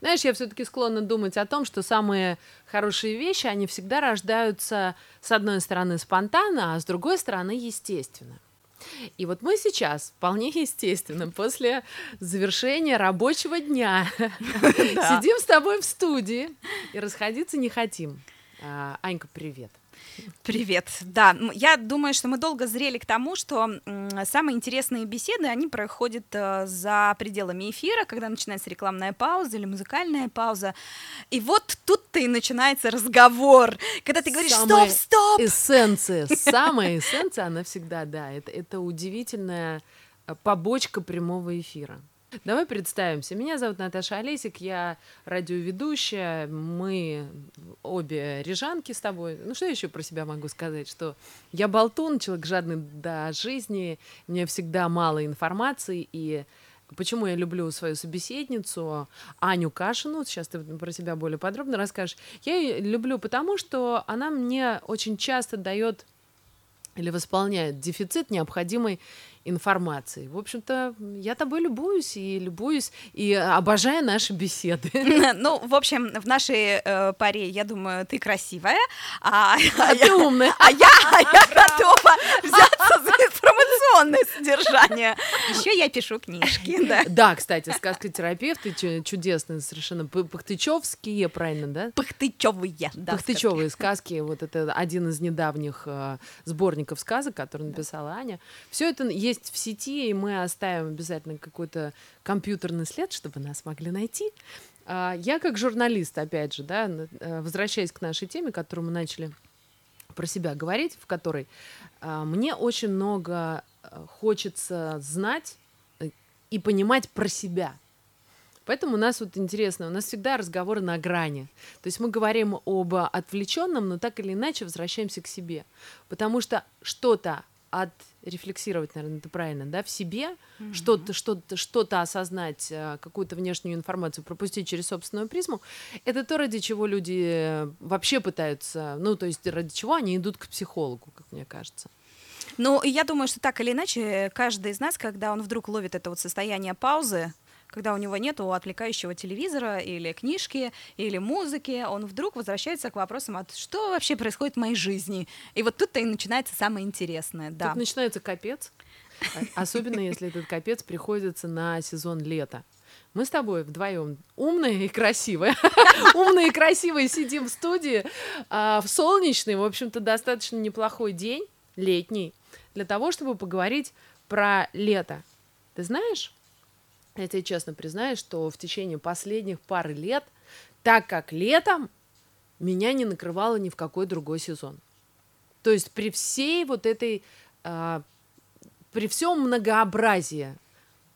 Знаешь, я все-таки склонна думать о том, что самые хорошие вещи, они всегда рождаются, с одной стороны, спонтанно, а с другой стороны, естественно. И вот мы сейчас, вполне естественно, после завершения рабочего дня, сидим с тобой в студии и расходиться не хотим. А, Анька, привет. Привет. Да, я думаю, что мы долго зрели к тому, что самые интересные беседы, они проходят э, за пределами эфира, когда начинается рекламная пауза или музыкальная пауза. И вот тут-то и начинается разговор, когда ты говоришь «стоп, стоп!» Эссенция, самая эссенция, она всегда, да, это, это удивительная э, побочка прямого эфира. Давай представимся. Меня зовут Наташа Олесик, я радиоведущая, мы обе рижанки с тобой. Ну что еще про себя могу сказать? Что я болтун, человек жадный до жизни, мне всегда мало информации, и Почему я люблю свою собеседницу Аню Кашину, сейчас ты про себя более подробно расскажешь. Я ее люблю потому, что она мне очень часто дает или восполняет дефицит необходимой информации. В общем-то, я тобой любуюсь и любуюсь, и обожаю наши беседы. Ну, в общем, в нашей э, паре, я думаю, ты красивая, а, а, ты умная. А я, а я готова взяться за информационное содержание. Еще я пишу книжки, да. Да, кстати, сказкотерапевты чудесные, совершенно пахтычевские, правильно, да? Пахтычевые, да. Пахтычевые сказки, вот это один из недавних э, сборников сказок, который написала Аня. Все это есть в сети, и мы оставим обязательно какой-то компьютерный след, чтобы нас могли найти. А, я как журналист, опять же, да, э, возвращаясь к нашей теме, которую мы начали про себя говорить, в которой а, мне очень много э, хочется знать э, и понимать про себя. Поэтому у нас вот интересно, у нас всегда разговоры на грани. То есть мы говорим об отвлеченном, но так или иначе возвращаемся к себе. Потому что что-то отрефлексировать, наверное, это правильно, да, в себе, mm-hmm. что-то, что-то, что-то осознать, э, какую-то внешнюю информацию пропустить через собственную призму, это то, ради чего люди вообще пытаются, ну, то есть ради чего они идут к психологу, как мне кажется. Ну, я думаю, что так или иначе, каждый из нас, когда он вдруг ловит это вот состояние паузы, когда у него нет отвлекающего телевизора или книжки, или музыки, он вдруг возвращается к вопросам, а что вообще происходит в моей жизни? И вот тут-то и начинается самое интересное. Да. Тут начинается капец, особенно если этот капец приходится на сезон лета. Мы с тобой вдвоем умные и красивые. умные и красивые сидим в студии а, в солнечный, в общем-то, достаточно неплохой день, летний, для того, чтобы поговорить про лето. Ты знаешь, я тебе честно признаюсь, что в течение последних пары лет, так как летом, меня не накрывало ни в какой другой сезон. То есть при всей вот этой, э, при всем многообразии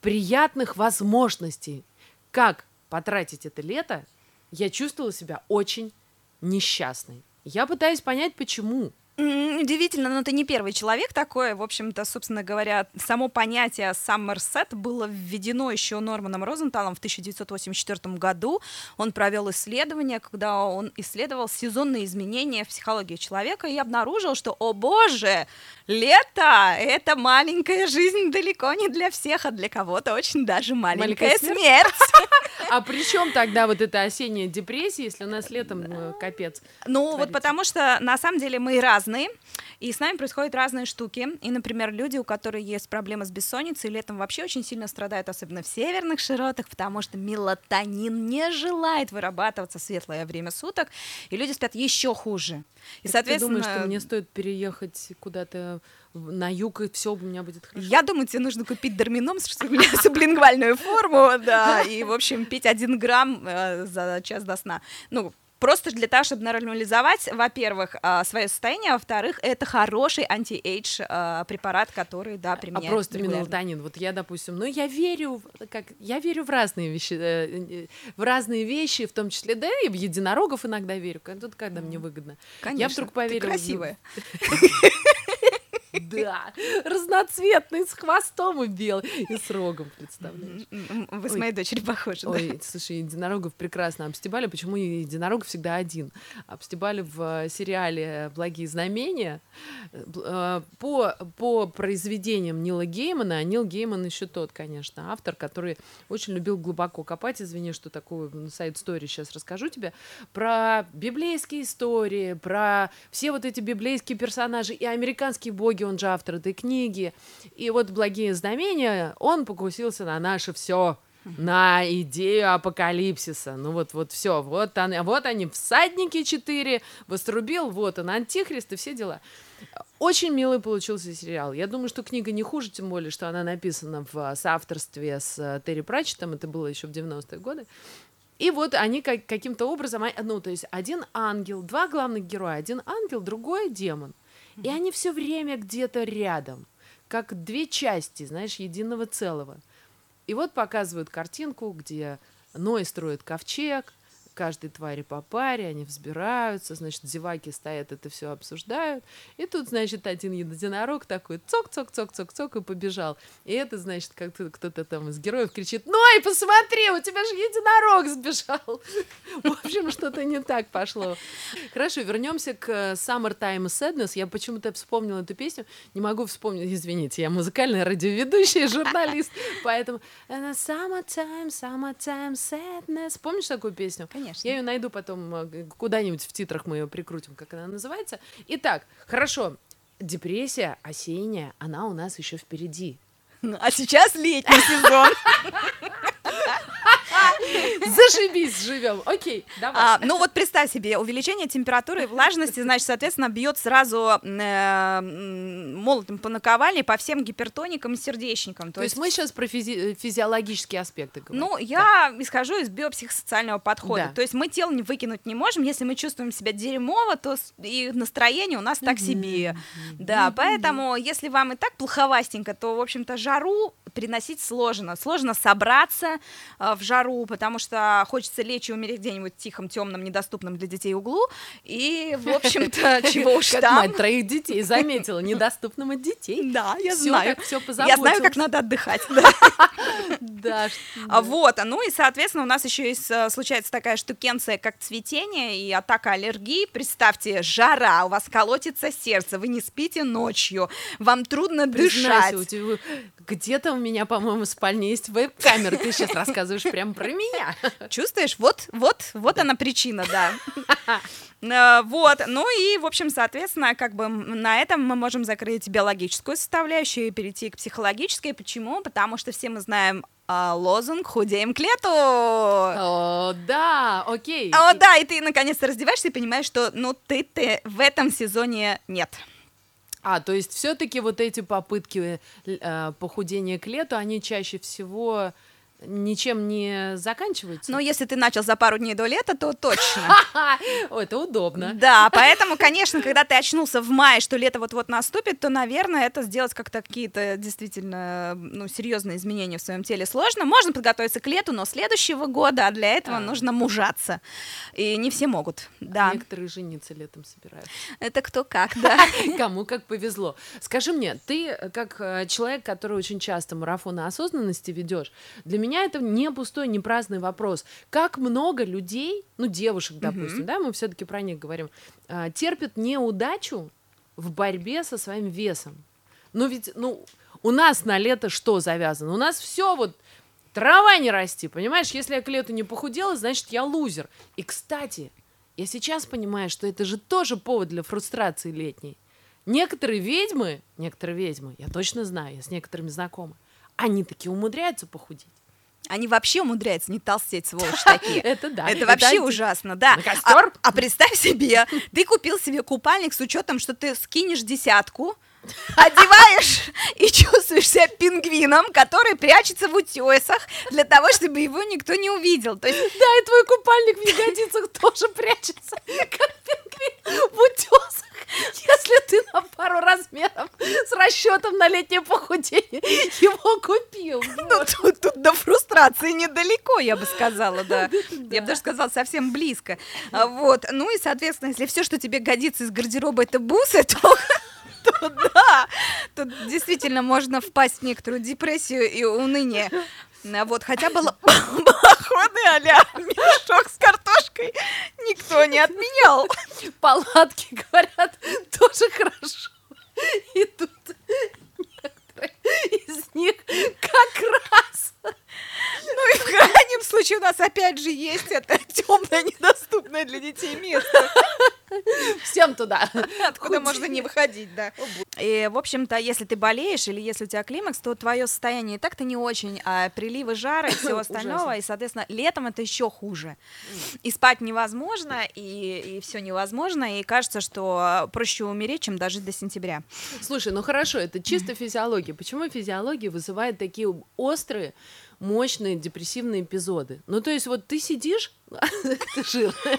приятных возможностей, как потратить это лето, я чувствовала себя очень несчастной. Я пытаюсь понять, почему. Удивительно, но ты не первый человек такой. В общем-то, собственно говоря, само понятие Summerset было введено еще Норманом Розенталом в 1984 году. Он провел исследование, когда он исследовал сезонные изменения в психологии человека и обнаружил, что, о боже, лето — это маленькая жизнь далеко не для всех, а для кого-то очень даже маленькая, маленькая смерть. смерть. А при чем тогда вот эта осенняя депрессия, если у нас летом ну, капец? Ну, вот потому что на самом деле мы разные, и с нами происходят разные штуки. И, например, люди, у которых есть проблемы с бессонницей, летом вообще очень сильно страдают, особенно в северных широтах, потому что мелатонин не желает вырабатываться в светлое время суток, и люди спят еще хуже. И, так соответственно... Ты думаешь, что мне стоит переехать куда-то на юг, и все у меня будет хорошо. Я думаю, тебе нужно купить дормином, сублингвальную форму, да, и, в общем, пить один грамм э, за час до сна. Ну, просто для того, чтобы нормализовать, во-первых, а, свое состояние, а во-вторых, это хороший anti-age а, препарат, который, да, применяется. А просто мелатонин. Вот я, допустим, ну, я верю, как, я верю в разные вещи, э, э, в разные вещи, в том числе, да, и в единорогов иногда верю, тут, когда мне выгодно. Конечно, я вдруг поверила. Ты красивая. Да, разноцветный, с хвостом и белый, и с рогом, представляешь? Вы с моей дочерью похожи, Ой, слушай, единорогов прекрасно обстебали. Почему единорог всегда один? Обстебали в сериале «Благие знамения». Э, по, по произведениям Нила Геймана, Нил Гейман еще тот, конечно, автор, который очень любил глубоко копать. Извини, что такое сайт истории сейчас расскажу тебе. Про библейские истории, про все вот эти библейские персонажи и американские боги, он же автор этой книги. И вот «Благие знамения» он покусился на наше все на идею апокалипсиса. Ну вот, вот все, вот, они, вот они, всадники четыре, вострубил, вот он, антихрист и все дела. Очень милый получился сериал. Я думаю, что книга не хуже, тем более, что она написана в соавторстве с э, Терри Пратчетом, это было еще в 90-е годы. И вот они как, каким-то образом, ну, то есть один ангел, два главных героя, один ангел, другой демон. И они все время где-то рядом, как две части, знаешь, единого целого. И вот показывают картинку, где Ной строит ковчег, каждой твари по паре, они взбираются, значит, зеваки стоят, это все обсуждают. И тут, значит, один единорог такой цок-цок-цок-цок-цок и побежал. И это, значит, как кто-то там из героев кричит, ну и посмотри, у тебя же единорог сбежал. В общем, что-то не так пошло. Хорошо, вернемся к Summertime Sadness. Я почему-то вспомнила эту песню, не могу вспомнить, извините, я музыкальная радиоведущая, журналист, поэтому Summertime, Summertime Sadness. Помнишь такую песню? Я ее найду потом э, куда-нибудь в титрах мы ее прикрутим, как она называется. Итак, хорошо. Депрессия осенняя, она у нас еще впереди. А сейчас летний сезон. Зашибись, живем. Окей, давай. А, ну вот представь себе, увеличение температуры и влажности, значит, соответственно, бьет сразу э, молотом по наковальне по всем гипертоникам и сердечникам. То, есть... мы сейчас про физи- физиологические аспекты говорим. Ну, я исхожу из биопсихосоциального подхода. Да. То есть мы тело не выкинуть не можем. Если мы чувствуем себя дерьмово, то и настроение у нас так себе. Да, поэтому если вам и так плоховастенько, то, в общем-то, жару переносить сложно. Сложно собраться э, в жару, потому что хочется лечь и умереть где-нибудь тихом, темном, недоступном для детей углу. И, в общем-то, чего уж там. мать троих детей заметила, недоступным от детей. Да, я знаю. Все Я знаю, как надо отдыхать. Да. А Вот, ну и, соответственно, у нас еще есть, э, случается такая штукенция, как цветение и атака аллергии. Представьте, жара, у вас колотится сердце, вы не спите ночью, вам трудно дышать. Где-то у меня, по-моему, в спальне есть веб-камера, ты сейчас рассказываешь прям про меня. Чувствуешь? Вот, вот, вот она причина, да. Э, вот, ну и, в общем, соответственно, как бы на этом мы можем закрыть биологическую составляющую и перейти к психологической. Почему? Потому что все мы знаем а, лозунг «Худеем к лету». О, да, окей. О, да, и ты наконец-то раздеваешься и понимаешь, что, ну, ты-ты в этом сезоне нет. А, то есть все-таки вот эти попытки э, похудения к лету, они чаще всего ничем не заканчиваются? Ну, если ты начал за пару дней до лета, то точно. О, это удобно. Да, поэтому, конечно, когда ты очнулся в мае, что лето вот-вот наступит, то, наверное, это сделать как-то какие-то действительно ну, серьезные изменения в своем теле сложно. Можно подготовиться к лету, но следующего года, а для этого а. нужно мужаться. И не все могут, да. А некоторые жениться летом собирают. Это кто как, да. Кому как повезло. Скажи мне, ты как э, человек, который очень часто марафоны осознанности ведешь, для меня меня это не пустой, не праздный вопрос. Как много людей, ну, девушек, допустим, mm-hmm. да, мы все-таки про них говорим, а, терпят неудачу в борьбе со своим весом. Ну, ведь, ну, у нас на лето что завязано? У нас все вот трава не расти, понимаешь? Если я к лету не похудела, значит, я лузер. И, кстати, я сейчас понимаю, что это же тоже повод для фрустрации летней. Некоторые ведьмы, некоторые ведьмы, я точно знаю, я с некоторыми знакома, они таки умудряются похудеть. Они вообще умудряются не толстеть, сволочь такие. Это да. Это вообще ужасно, да. А, а представь себе, ты купил себе купальник с учетом, что ты скинешь десятку, одеваешь и чувствуешь себя пингвином, который прячется в утесах для того, чтобы его никто не увидел. То есть... Да, и твой купальник в ягодицах тоже прячется, как в утесах. Если ты на пару размеров с расчетом на летнее похудение его купил. Ну, тут, тут до фрустрации недалеко, я бы сказала, да. Я бы даже сказала, совсем близко. А, вот. Ну и, соответственно, если все, что тебе годится из гардероба, это бусы, то то Да, тут действительно можно впасть в некоторую депрессию и уныние. А Вот, хотя было походы а мешок с картошкой никто не отменял. Палатки, говорят, тоже хорошо. И тут некоторые из них как раз Ну и в крайнем случае у нас опять же есть это темное, недоступное для детей место, всем туда. откуда можно не выходить, да. И, в общем-то, если ты болеешь или если у тебя климакс, то твое состояние и так-то не очень, а приливы жара и всего остального, и, соответственно, летом это еще хуже. И спать невозможно, и, и все невозможно, и кажется, что проще умереть, чем дожить до сентября. Слушай, ну хорошо, это чисто физиология. Почему физиология вызывает такие острые, мощные депрессивные эпизоды? Ну, то есть вот ты сидишь, ты жирная.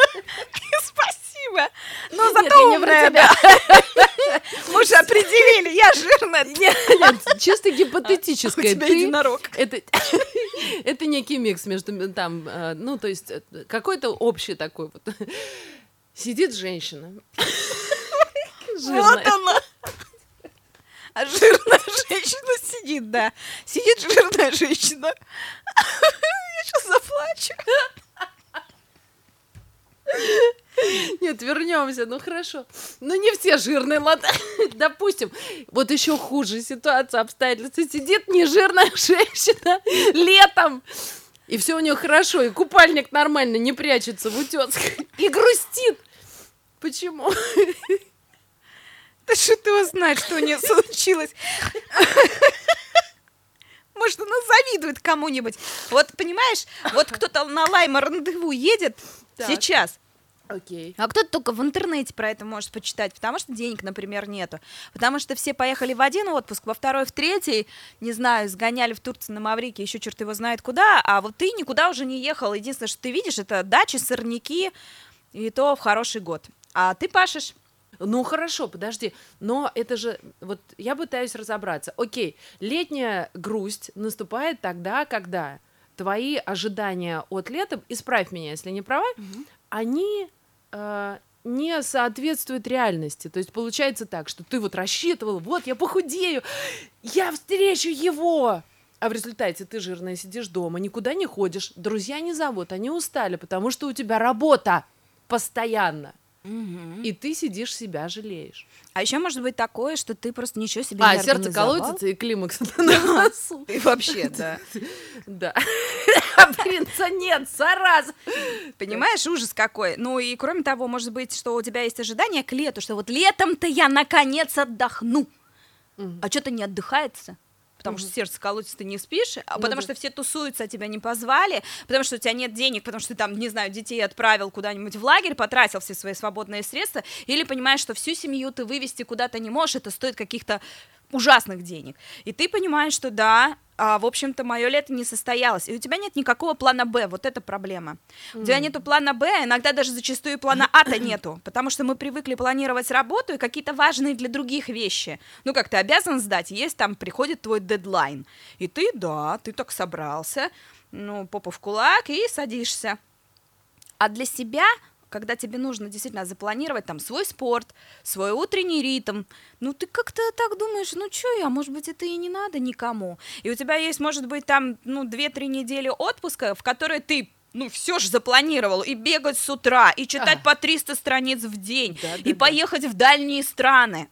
Спасибо! Но Нет, зато умная, тебя. да. Мы уже определили, я жирная, Нет, нет, чисто у гипотетическое. тебя Ты- единорог. Это, это некий микс между там, э, ну, то есть э, какой-то общий такой вот. Сидит женщина. Вот Жирная. она. А жирная женщина сидит, да. Сидит жирная женщина. Я сейчас заплачу. Нет, вернемся, ну хорошо. Ну не все жирные, ладно. Допустим, вот еще хуже ситуация обстоятельства. Сидит нежирная женщина летом, и все у нее хорошо, и купальник нормально не прячется в утесах, и грустит. Почему? Что ты знаешь, что у нее случилось? Может, она завидует кому-нибудь. Вот, понимаешь, вот кто-то на лайма рандеву едет Так. сейчас, Окей. А кто-то только в интернете про это может почитать, потому что денег, например, нету. Потому что все поехали в один отпуск, во второй, в третий, не знаю, сгоняли в Турцию на Маврике, еще черт его знает куда, а вот ты никуда уже не ехал. Единственное, что ты видишь, это дачи, сорняки, и то в хороший год. А ты пашешь. Ну хорошо, подожди, но это же, вот я пытаюсь разобраться. Окей, летняя грусть наступает тогда, когда твои ожидания от лета, исправь меня, если не права, они э, не соответствуют реальности. То есть получается так, что ты вот рассчитывал, вот я похудею, я встречу его. А в результате ты жирная сидишь дома, никуда не ходишь, друзья не зовут, они устали, потому что у тебя работа постоянно. И ты сидишь, себя жалеешь. А еще может быть такое, что ты просто ничего себе А, не сердце организовал. колотится и климакс на носу. И вообще, да. Да. А принца нет, зараза. Понимаешь, ужас какой. Ну и кроме того, может быть, что у тебя есть ожидание к лету, что вот летом-то я наконец отдохну. А что-то не отдыхается. Потому что сердце колотится, ты не спишь, а Ну потому да. что все тусуются, а тебя не позвали, потому что у тебя нет денег, потому что ты там, не знаю, детей отправил куда-нибудь в лагерь, потратил все свои свободные средства, или понимаешь, что всю семью ты вывести куда-то не можешь, это стоит каких-то ужасных денег. И ты понимаешь, что да, а, в общем-то, мое лето не состоялось, и у тебя нет никакого плана Б, вот это проблема. У тебя нету плана Б, а иногда даже зачастую плана А-то нету, потому что мы привыкли планировать работу и какие-то важные для других вещи. Ну, как ты обязан сдать, есть там, приходит твой дедлайн, и ты, да, ты так собрался, ну, попу в кулак и садишься. А для себя, когда тебе нужно действительно запланировать там свой спорт, свой утренний ритм, ну ты как-то так думаешь, ну что я, может быть, это и не надо никому. И у тебя есть, может быть, там, ну, 2-3 недели отпуска, в которые ты ну, все же запланировал, и бегать с утра, и читать А. по 300 страниц в день, Да, да, и да. поехать в дальние страны.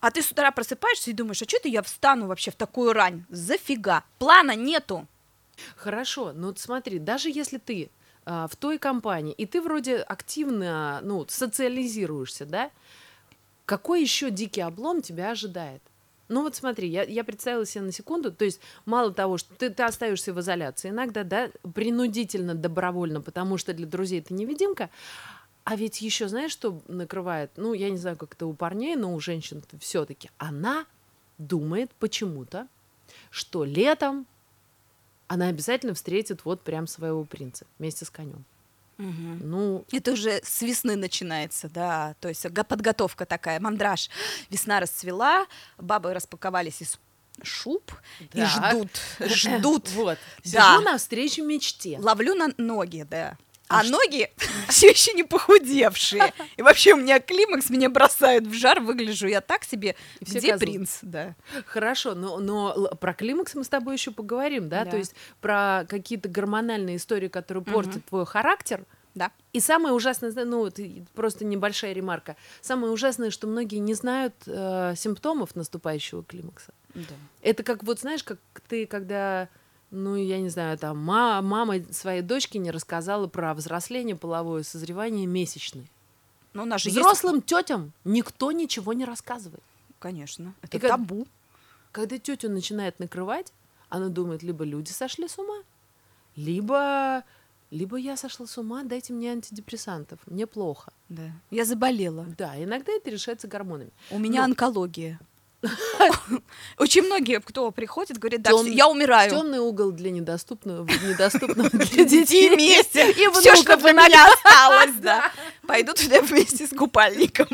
А ты с утра просыпаешься и думаешь, а что это я встану вообще в такую рань? Зафига. Плана нету. Хорошо, ну вот смотри, даже если ты в той компании, и ты вроде активно, ну, социализируешься, да, какой еще дикий облом тебя ожидает? Ну вот смотри, я, я представила себе на секунду, то есть мало того, что ты, ты остаешься в изоляции, иногда, да, принудительно, добровольно, потому что для друзей ты невидимка, а ведь еще знаешь, что накрывает? Ну, я не знаю, как это у парней, но у женщин все-таки. Она думает почему-то, что летом она обязательно встретит вот прям своего принца вместе с конем. Ну, Это уже с весны начинается, да, то есть подготовка такая, мандраж. Весна расцвела, бабы распаковались из шуб и Так. ждут, ждут. Вот. Да. Сижу навстречу мечте. Ловлю на ноги, да. А ноги все еще не похудевшие. И вообще у меня климакс, меня бросают в жар, выгляжу я так себе. Все Где козлы. принц? Да. Хорошо, но, но про климакс мы с тобой еще поговорим, да? Да. То есть про какие-то гормональные истории, которые портят твой характер. Да. И самое ужасное, ну вот просто небольшая ремарка. Самое ужасное, что многие не знают э, симптомов наступающего климакса. Да. Это как вот знаешь, как ты когда, ну я не знаю, там ма- мама своей дочке не рассказала про взросление, половое созревание месячные. Ну, у нас же есть... Взрослым тетям никто ничего не рассказывает. Конечно. Это И табу. Когда тетю начинает накрывать, она думает, либо люди сошли с ума, либо, либо я сошла с ума, дайте мне антидепрессантов, мне плохо. Да. Я заболела. Да, иногда это решается гормонами. У меня Ну. онкология. Очень многие, кто приходит, говорят, да, всё, я умираю. Темный угол для недоступного, недоступного для Детей вместе. и Все, что для меня осталось, да. Пойду туда вместе с купальником.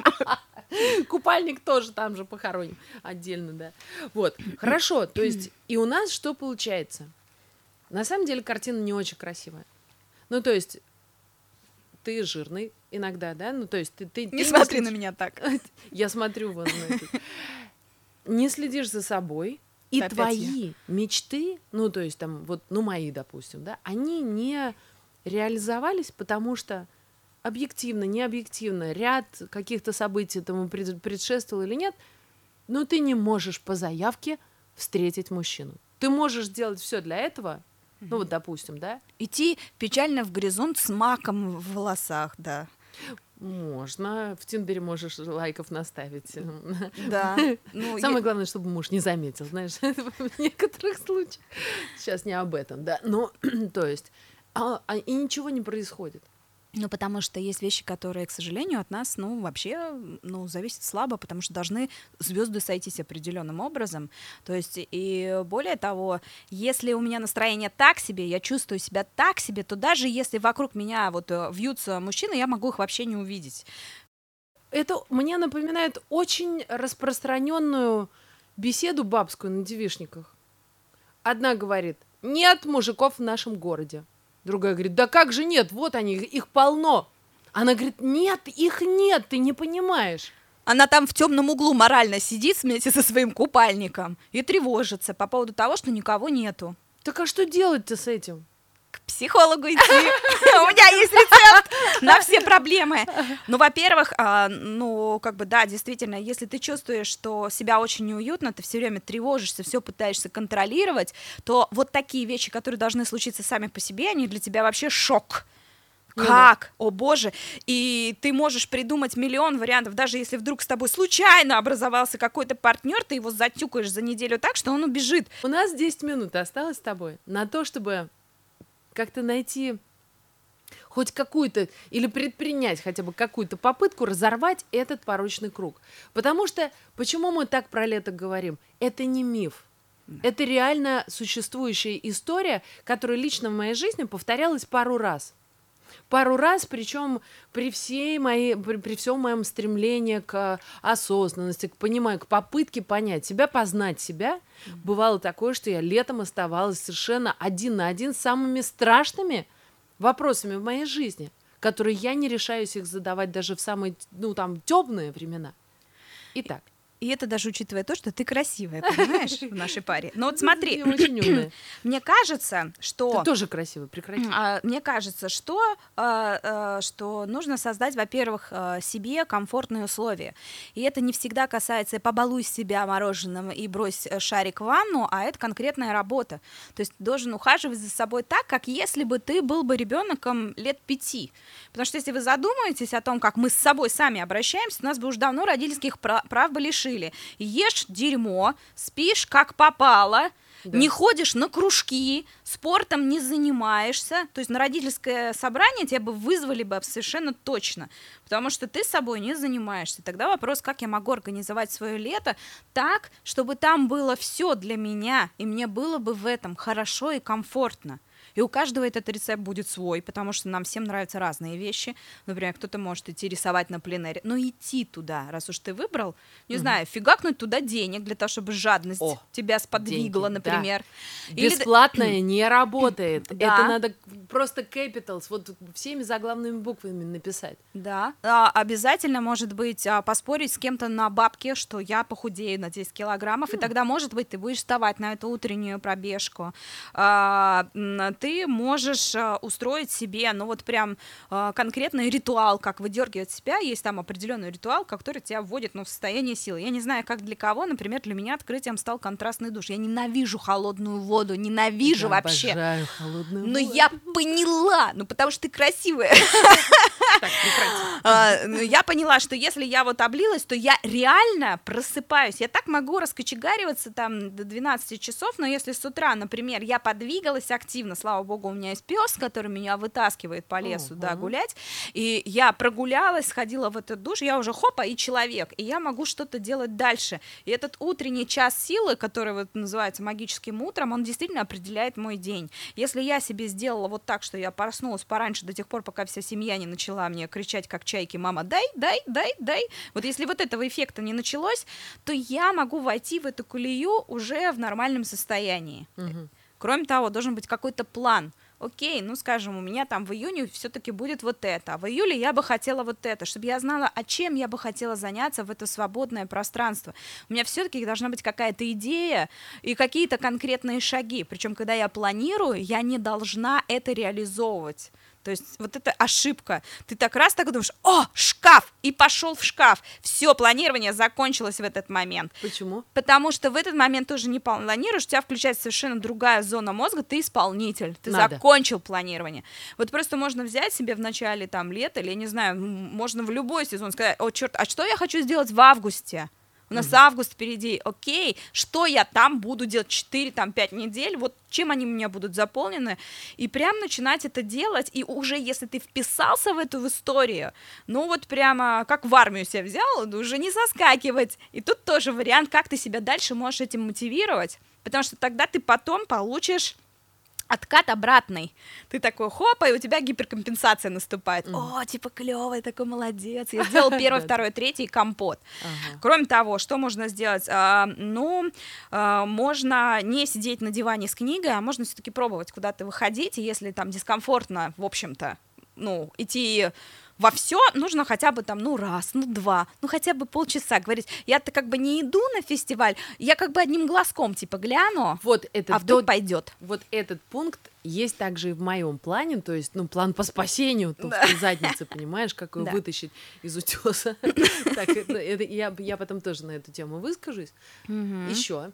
Купальник тоже там же похороним отдельно, да. Вот, хорошо, то есть и у нас что получается? На самом деле картина не очень красивая. Ну, то есть ты жирный иногда, да? Ну, то есть ты... ты Не ты смотри на меня так. Я смотрю вон на. Не следишь за собой, и Опять твои мечты, ну, то есть там, вот, ну, мои, допустим, да, они не реализовались, потому что объективно, не объективно, ряд каких-то событий этому пред- предшествовал или нет, но ты не можешь по заявке встретить мужчину. Ты можешь сделать все для этого, ну, вот, допустим, да, Идти печально в горизонт с маком в волосах, да. Можно, в Тиндере можешь лайков наставить. Да. Ну, Самое я- главное, чтобы муж не заметил, знаешь, в некоторых случаях. Сейчас не об этом, да. Ну, то есть, а- а- и ничего не происходит. Ну, потому что есть вещи, которые, к сожалению, от нас, ну, вообще, ну, зависят слабо, потому что должны звезды сойтись определенным образом. То есть, и более того, если у меня настроение так себе, я чувствую себя так себе, то даже если вокруг меня вот э, вьются мужчины, я могу их вообще не увидеть. Это мне напоминает очень распространенную беседу бабскую на девишниках. Одна говорит, нет мужиков в нашем городе. Другая говорит, да как же нет, вот они, их полно. Она говорит, нет, их нет, ты не понимаешь. Она там в темном углу морально сидит вместе со своим купальником и тревожится по поводу того, что никого нету. Так а что делать-то с этим? Психологу идти. У меня есть рецепт на все проблемы. Ну, во-первых, а, ну, как бы, да, действительно, если ты чувствуешь, что себя очень неуютно, ты все время тревожишься, все пытаешься контролировать, то вот такие вещи, которые должны случиться сами по себе, они для тебя вообще шок. Ну да. Как? О боже! И ты можешь придумать миллион вариантов, даже если вдруг с тобой случайно образовался какой-то партнер, ты его затюкаешь за неделю так, что он убежит. У нас 10 минут осталось с тобой на то, чтобы как-то найти хоть какую-то, или предпринять хотя бы какую-то попытку разорвать этот порочный круг. Потому что, почему мы так про лето говорим? Это не миф. Это реально существующая история, которая лично в моей жизни повторялась пару раз. Пару раз, причем при всей моей, при, при всем моем стремлении к осознанности, к пониманию, к попытке понять себя, познать себя, бывало такое, что я летом оставалась совершенно один на один с самыми страшными вопросами в моей жизни, которые я не решаюсь их задавать даже в самые, ну, там, темные времена. Итак, И это даже учитывая то, что ты красивая, понимаешь, в нашей паре. Но вот смотри, очень умная. мне кажется, что... Ты тоже красивый, прекрати. А, Мне кажется, что, а, а, что нужно создать, во-первых, себе комфортные условия. И это не всегда касается «побалуй себя мороженым и брось э, шарик в ванну», а это конкретная работа. То есть ты должен ухаживать за собой так, как если бы ты был бы ребенком лет пяти. Потому что если вы задумаетесь о том, как мы с собой сами обращаемся, у нас бы уже давно родительских пра- прав бы лишили. Ешь дерьмо, спишь как попало, Да. не ходишь на кружки, спортом не занимаешься, то есть на родительское собрание тебя бы вызвали бы совершенно точно, потому что ты собой не занимаешься. Тогда вопрос, как я могу организовать свое лето так, чтобы там было все для меня, и мне было бы в этом хорошо и комфортно. И у каждого этот рецепт будет свой, потому что нам всем нравятся разные вещи. Например, кто-то может идти рисовать на пленэре, но идти туда, раз уж ты выбрал, не знаю, фигакнуть туда денег для того, чтобы жадность О, тебя сподвигла, деньги, да. например. Или д- Бесплатное не работает. Да. Это надо просто capitals, вот всеми заглавными буквами написать. Да, а, обязательно, может быть, а, поспорить с кем-то на бабке, что я похудею на 10 килограммов, mm. и тогда, может быть, ты будешь вставать на эту утреннюю пробежку. А, ты можешь а, устроить себе, ну вот прям а, конкретный ритуал, как выдергивать себя, есть там определенный ритуал, который тебя вводит ну, в состояние силы. Я не знаю, как для кого, например, для меня открытием стал контрастный душ. Я ненавижу холодную воду, ненавижу я вообще. Обожаю холодную Но воду. я поняла, ну потому что ты красивая. А, ну, я поняла, что если я вот облилась, то я реально просыпаюсь. Я так могу раскочегариваться там до 12 часов, но если с утра, например, я подвигалась активно, слава богу, у меня есть пес, который меня вытаскивает по лесу, да, гулять, и я прогулялась, сходила в этот душ, я уже хопа и человек, и я могу что-то делать дальше. И этот утренний час силы, который вот называется магическим утром, он действительно определяет мой день. Если я себе сделала вот так, что я проснулась пораньше до тех пор, пока вся семья не начала мне кричать, как чайки, мама, дай, дай, дай, дай. Вот если вот этого эффекта не началось, то я могу войти в эту колею уже в нормальном состоянии. Мгм. Кроме того, должен быть какой-то план. Окей, ну скажем, у меня там в июне все-таки будет вот это, а в июле я бы хотела вот это, чтобы я знала, а чем я бы хотела заняться в это свободное пространство. У меня все-таки должна быть какая-то идея и какие-то конкретные шаги. Причем, когда я планирую, я не должна это реализовывать. То есть вот это ошибка. Ты так раз так думаешь, о, шкаф, и пошел в шкаф. Все, планирование закончилось в этот момент. Почему? Потому что в этот момент тоже не планируешь, у тебя включается совершенно другая зона мозга, ты исполнитель, ты Надо. закончил планирование. Вот просто можно взять себе в начале там лета, или, я не знаю, можно в любой сезон сказать, о, черт, а что я хочу сделать в августе? У нас август впереди, окей, что я там буду делать 4, там, 5 недель, вот чем они у меня будут заполнены, и прям начинать это делать, и уже если ты вписался в эту историю, ну вот прямо как в армию себя взял, ну, уже не соскакивать, и тут тоже вариант, как ты себя дальше можешь этим мотивировать, потому что тогда ты потом получишь откат обратный. Ты такой хопа, и у тебя гиперкомпенсация наступает. О, типа клевый, такой молодец. Я сделал первый, второй, третий компот. Ага. Кроме того, что можно сделать? А, ну, а, можно не сидеть на диване с книгой, а можно все-таки пробовать куда-то выходить, и если там дискомфортно, в общем-то, ну, идти во все нужно хотя бы там, ну, раз, ну, два, ну, хотя бы полчаса говорить. Я-то как бы не иду на фестиваль, я как бы одним глазком, типа, гляну, Вот это а вдруг пойдет. Вот этот пункт есть также и в моем плане, то есть, ну, план по спасению толстой задницы, понимаешь, как ее Да. вытащить из утеса. Так, это- это я я потом тоже на эту тему выскажусь. Еще.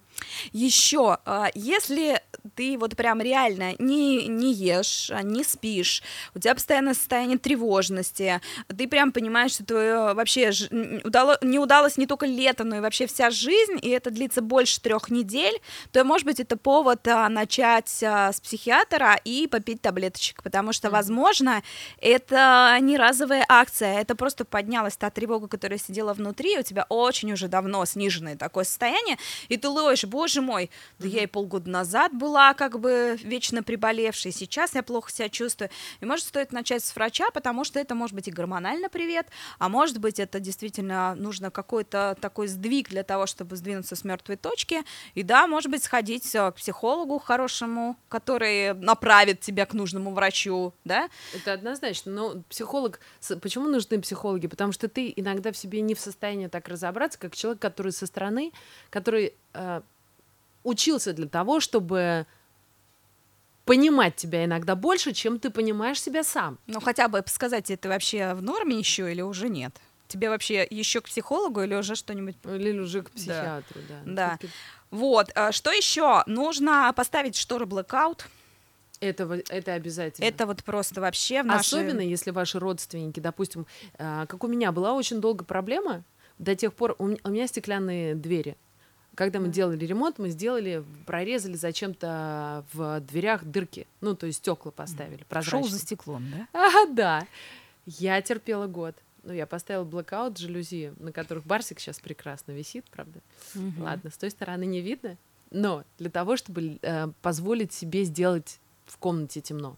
Еще, а, если ты вот прям реально не, не ешь, а, не спишь, у тебя постоянное состояние тревожности, ты прям понимаешь, что твое вообще удало- не удалось не только лето, но и вообще вся жизнь, и это длится больше трех недель, то, может быть, это повод а, начать с психиатра и попить таблеточек, потому что, возможно, это не разовая акция, это просто поднялась та тревога, которая сидела внутри, у тебя очень уже давно сниженное такое состояние, и ты ловишь, боже мой, да я и полгода назад была как бы вечно приболевшей, сейчас я плохо себя чувствую. И может стоит начать с врача, потому что это может быть и гормонально привет, а может быть это действительно нужно какой-то такой сдвиг для того, чтобы сдвинуться с мертвой точки. И да, может быть сходить э, к психологу хорошему, который направит тебя к нужному врачу, да? Это однозначно. Но психолог... Почему нужны психологи? Потому что ты иногда в себе не в состоянии так разобраться, как человек, который со стороны, который э, учился для того, чтобы понимать тебя иногда больше, чем ты понимаешь себя сам. Ну хотя бы сказать, это вообще в норме еще или уже нет? Тебе вообще еще к психологу или уже что-нибудь Или уже к психиатру, да. Да. Всё-таки Вот, а, что еще? Нужно поставить шторы blackout. Это, это обязательно. Это вот просто вообще в нашей... Особенно, если ваши родственники, допустим, э, как у меня была очень долго проблема, до тех пор у меня стеклянные двери. Когда мы делали ремонт, мы сделали, прорезали зачем-то в дверях дырки, ну, то есть стекла поставили, Шел прозрачные. за стеклом, да? А, да. Я терпела год. Ну, я поставила блокаут, жалюзи, на которых Барсик сейчас прекрасно висит, правда. Ладно, с той стороны не видно. Но для того, чтобы э, позволить себе сделать в комнате темно.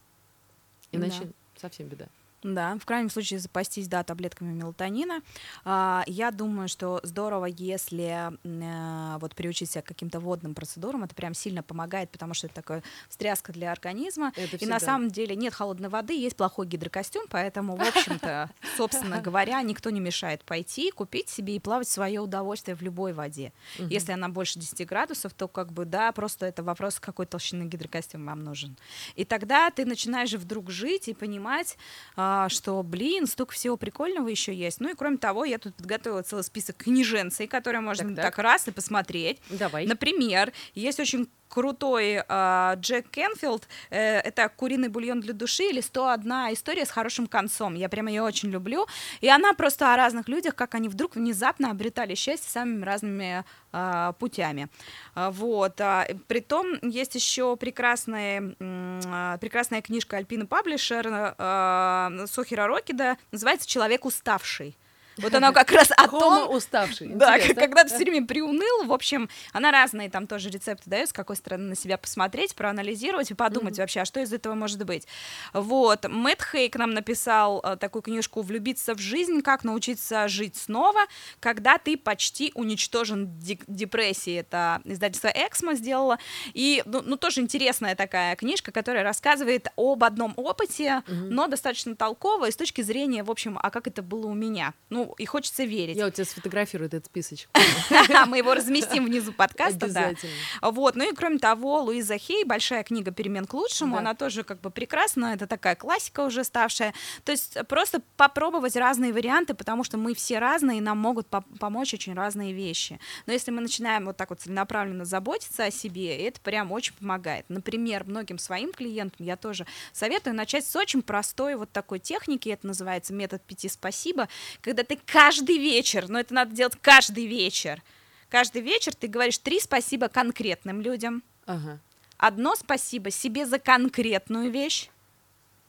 Иначе совсем беда. Да, в крайнем случае запастись, да, таблетками мелатонина. А, я думаю, что здорово, если а, вот приучить себя к каким-то водным процедурам, это прям сильно помогает, потому что это такая встряска для организма. Это и на самом деле нет холодной воды, есть плохой гидрокостюм, поэтому, в общем-то, собственно говоря, никто не мешает пойти, купить себе и плавать в свое удовольствие в любой воде. Если она больше 10 градусов, то как бы, да, просто это вопрос, какой толщины гидрокостюм вам нужен. И тогда ты начинаешь вдруг жить и понимать, а, что, блин, столько всего прикольного еще есть. Ну и кроме того, я тут подготовила целый список книженцей, которые можно так, так. так раз и посмотреть. Давай. Например, есть очень крутой э, Джек Кенфилд. Э, это «Куриный бульон для души» или «101 история с хорошим концом». Я прямо ее очень люблю. И она просто о разных людях, как они вдруг внезапно обретали счастье самыми разными э, путями. Э, вот. А, притом есть еще прекрасная, э, прекрасная книжка Альпина Паблишер э, Сохира Рокида, называется «Человек уставший». Вот она как раз о том... уставший. Да, когда ты все время приуныл, в общем, она разные там тоже рецепты дает, с какой стороны на себя посмотреть, проанализировать и подумать вообще, а что из этого может быть. Вот, Мэтт Хейк нам написал э, такую книжку «Влюбиться в жизнь. Как научиться жить снова, когда ты почти уничтожен депрессией». Это издательство «Эксмо» сделала. И, ну, ну, тоже интересная такая книжка, которая рассказывает об одном опыте, но достаточно толково и с точки зрения, в общем, а как это было у меня. Ну, и хочется верить. Я у тебя сфотографирую этот списочек. Мы его разместим внизу подкаста, Обязательно. Вот, ну и кроме того, Луиза Хей, большая книга «Перемен к лучшему», она тоже как бы прекрасна, это такая классика уже ставшая. То есть просто попробовать разные варианты, потому что мы все разные, и нам могут помочь очень разные вещи. Но если мы начинаем вот так вот целенаправленно заботиться о себе, это прям очень помогает. Например, многим своим клиентам я тоже советую начать с очень простой вот такой техники, это называется метод пяти спасибо, когда ты каждый вечер, но это надо делать каждый вечер, каждый вечер ты говоришь три спасибо конкретным людям, ага. одно спасибо себе за конкретную вещь,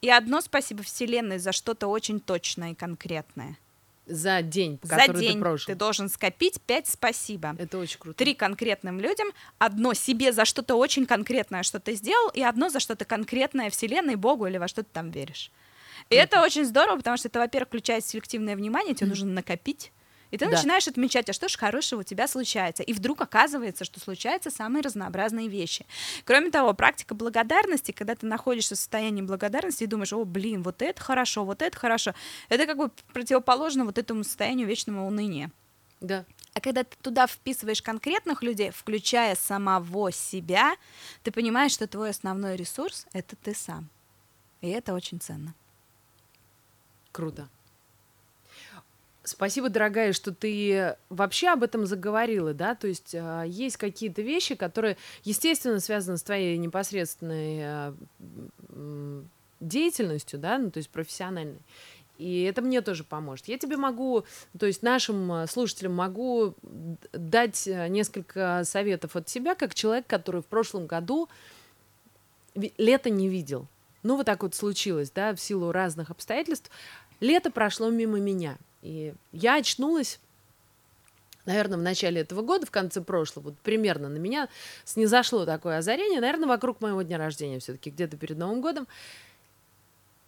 и одно спасибо Вселенной за что-то очень точное и конкретное. За день, За день ты, прожил. ты должен скопить пять спасибо. Это очень круто. Три конкретным людям, одно себе за что-то очень конкретное, что ты сделал, и одно за что-то конкретное Вселенной, Богу или во что ты там веришь. И это очень здорово, потому что это, во-первых, включает селективное внимание, тебе нужно накопить. И ты да. начинаешь отмечать, а что ж хорошего у тебя случается. И вдруг оказывается, что случаются самые разнообразные вещи. Кроме того, практика благодарности, когда ты находишься в состоянии благодарности и думаешь, о, блин, вот это хорошо, вот это хорошо, это как бы противоположно вот этому состоянию вечного уныния. Да. А когда ты туда вписываешь конкретных людей, включая самого себя, ты понимаешь, что твой основной ресурс — это ты сам. И это очень ценно. Круто. Спасибо, дорогая, что ты вообще об этом заговорила, да, то есть э, есть какие-то вещи, которые, естественно, связаны с твоей непосредственной э, деятельностью, да, ну, то есть профессиональной. И это мне тоже поможет. Я тебе могу, то есть нашим а, слушателям могу дать несколько советов от себя, как человек, который в прошлом году лето не видел. Ну, вот так вот случилось, да, в силу разных обстоятельств. Лето прошло мимо меня. И я очнулась наверное, в начале этого года, в конце прошлого, вот примерно на меня снизошло такое озарение, наверное, вокруг моего дня рождения все-таки, где-то перед Новым годом,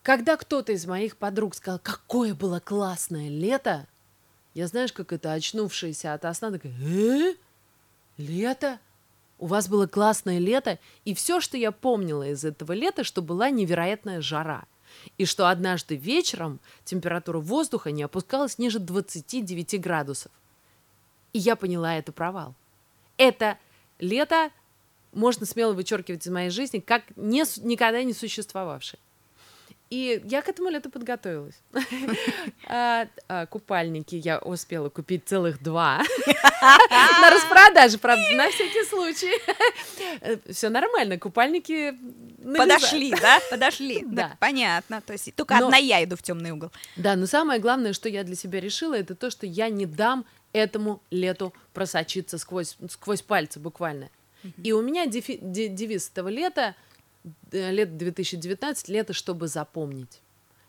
когда кто-то из моих подруг сказал, какое было классное лето, я, знаешь, как это, очнувшаяся от сна, такая, э? Лето? У вас было классное лето? И все, что я помнила из этого лета, что была невероятная жара и что однажды вечером температура воздуха не опускалась ниже 29 градусов. И я поняла, это провал. Это лето можно смело вычеркивать из моей жизни, как не, никогда не существовавшее. И я к этому лету подготовилась. А, а, купальники я успела купить целых два. На распродаже, правда, на всякий случай. Все нормально, купальники Подошли, да? Подошли. Да. Понятно. То есть только одна я иду в темный угол. Да, но самое главное, что я для себя решила, это то, что я не дам этому лету просочиться сквозь, сквозь пальцы буквально. И у меня девиз этого лета — Э, лет 2019, лето, чтобы запомнить.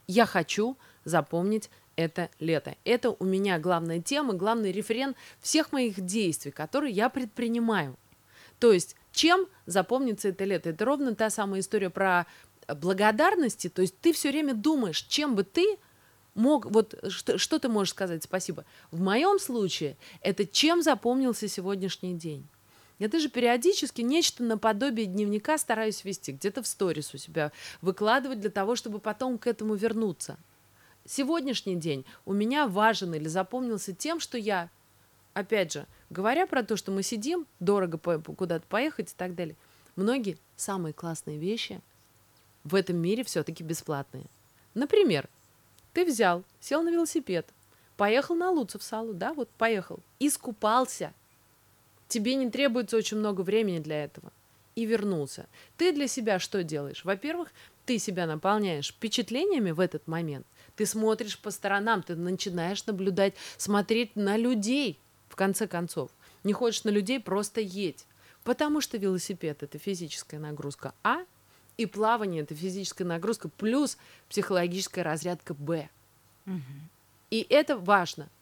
Я хочу запомнить это лето. Это у меня главная тема, главный референт всех моих действий, которые я предпринимаю. То есть, чем запомнится это лето? Это ровно та самая история про благодарности, то есть ты все время думаешь, чем бы ты мог, вот что, что ты можешь сказать спасибо? В моем случае это чем запомнился сегодняшний день. Я даже периодически нечто наподобие дневника стараюсь вести, где-то в сторис у себя выкладывать для того, чтобы потом к этому вернуться. Сегодняшний день у меня важен или запомнился тем, что я, опять же, говоря про то, что мы сидим, дорого куда-то поехать и так далее, многие самые классные вещи в этом мире все-таки бесплатные. Например, ты взял, сел на велосипед, поехал на Луцев салу, да, вот поехал, искупался – тебе не требуется очень много времени для этого. И вернулся. Ты для себя что делаешь? Во-первых, ты себя наполняешь впечатлениями в этот момент. Ты смотришь по сторонам, ты начинаешь наблюдать, смотреть на людей, в конце концов. Не хочешь на людей, просто едь. Потому что велосипед – это физическая нагрузка А, и плавание – это физическая нагрузка плюс психологическая разрядка Б. Угу. И это важно –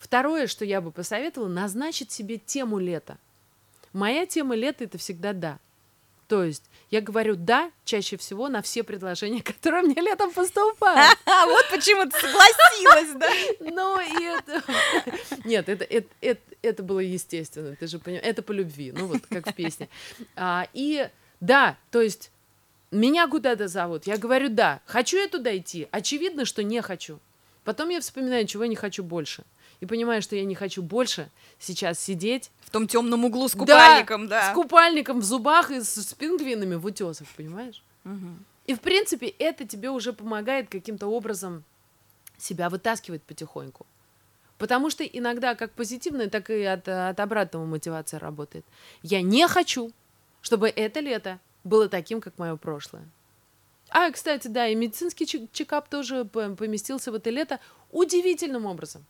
Второе, что я бы посоветовала, назначить себе тему лета. Моя тема лета это всегда да. То есть я говорю да чаще всего на все предложения, которые мне летом поступают. А вот почему ты согласилась, да? Ну и это... Нет, это, это, это, это было естественно, ты же понимаешь. Это по любви, ну вот как в песне. А, и да, то есть меня куда-то зовут, я говорю да. Хочу я туда идти? Очевидно, что не хочу. Потом я вспоминаю, чего я не хочу больше и понимаю, что я не хочу больше сейчас сидеть. В том темном углу с купальником, да. да. С купальником в зубах и с, с пингвинами в утесах, понимаешь? Угу. И в принципе это тебе уже помогает каким-то образом себя вытаскивать потихоньку. Потому что иногда как позитивная, так и от, от обратного мотивация работает. Я не хочу, чтобы это лето было таким, как мое прошлое. А, кстати, да, и медицинский чекап тоже поместился в это лето удивительным образом.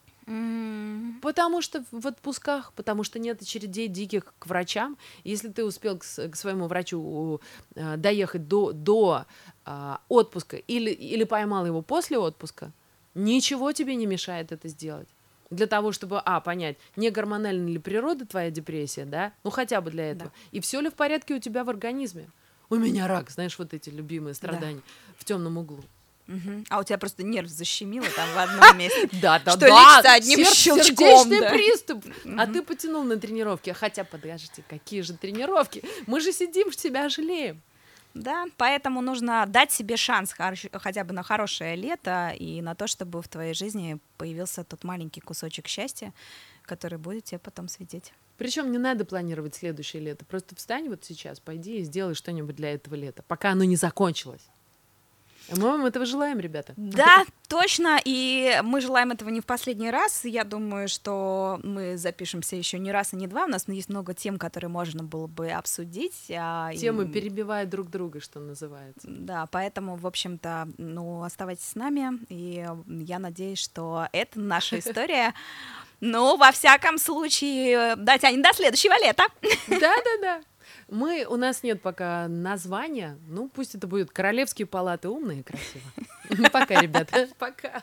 Потому что в отпусках, потому что нет очередей диких к врачам. Если ты успел к, к своему врачу э, доехать до, до э, отпуска или, или поймал его после отпуска, ничего тебе не мешает это сделать. Для того, чтобы, а, понять, не гормональная ли природа твоя депрессия, да? Ну, хотя бы для этого. Да. И все ли в порядке у тебя в организме? У меня рак, знаешь, вот эти любимые страдания да. в темном углу. Угу. А у тебя просто нерв защемило там в одном месте. Да, да, что да. одним щелчком. Сердечный приступ. А ты потянул на тренировке. Хотя, подождите, какие же тренировки? Мы же сидим, себя жалеем. Да, поэтому нужно дать себе шанс хотя бы на хорошее лето и на то, чтобы в твоей жизни появился тот маленький кусочек счастья, который будет тебе потом светить. Причем не надо планировать следующее лето. Просто встань вот сейчас, пойди и сделай что-нибудь для этого лета, пока оно не закончилось. Мы вам этого желаем, ребята. Да, точно. И мы желаем этого не в последний раз. Я думаю, что мы запишемся еще не раз и не два. У нас есть много тем, которые можно было бы обсудить. А, Темы и... перебивают друг друга, что называется. Да, поэтому, в общем-то, ну, оставайтесь с нами. И я надеюсь, что это наша история. Ну, во всяком случае, дотянет до следующего лета. Да-да-да. Мы, у нас нет пока названия. Ну, пусть это будет Королевские палаты умные и красиво. Пока, ребята. Пока.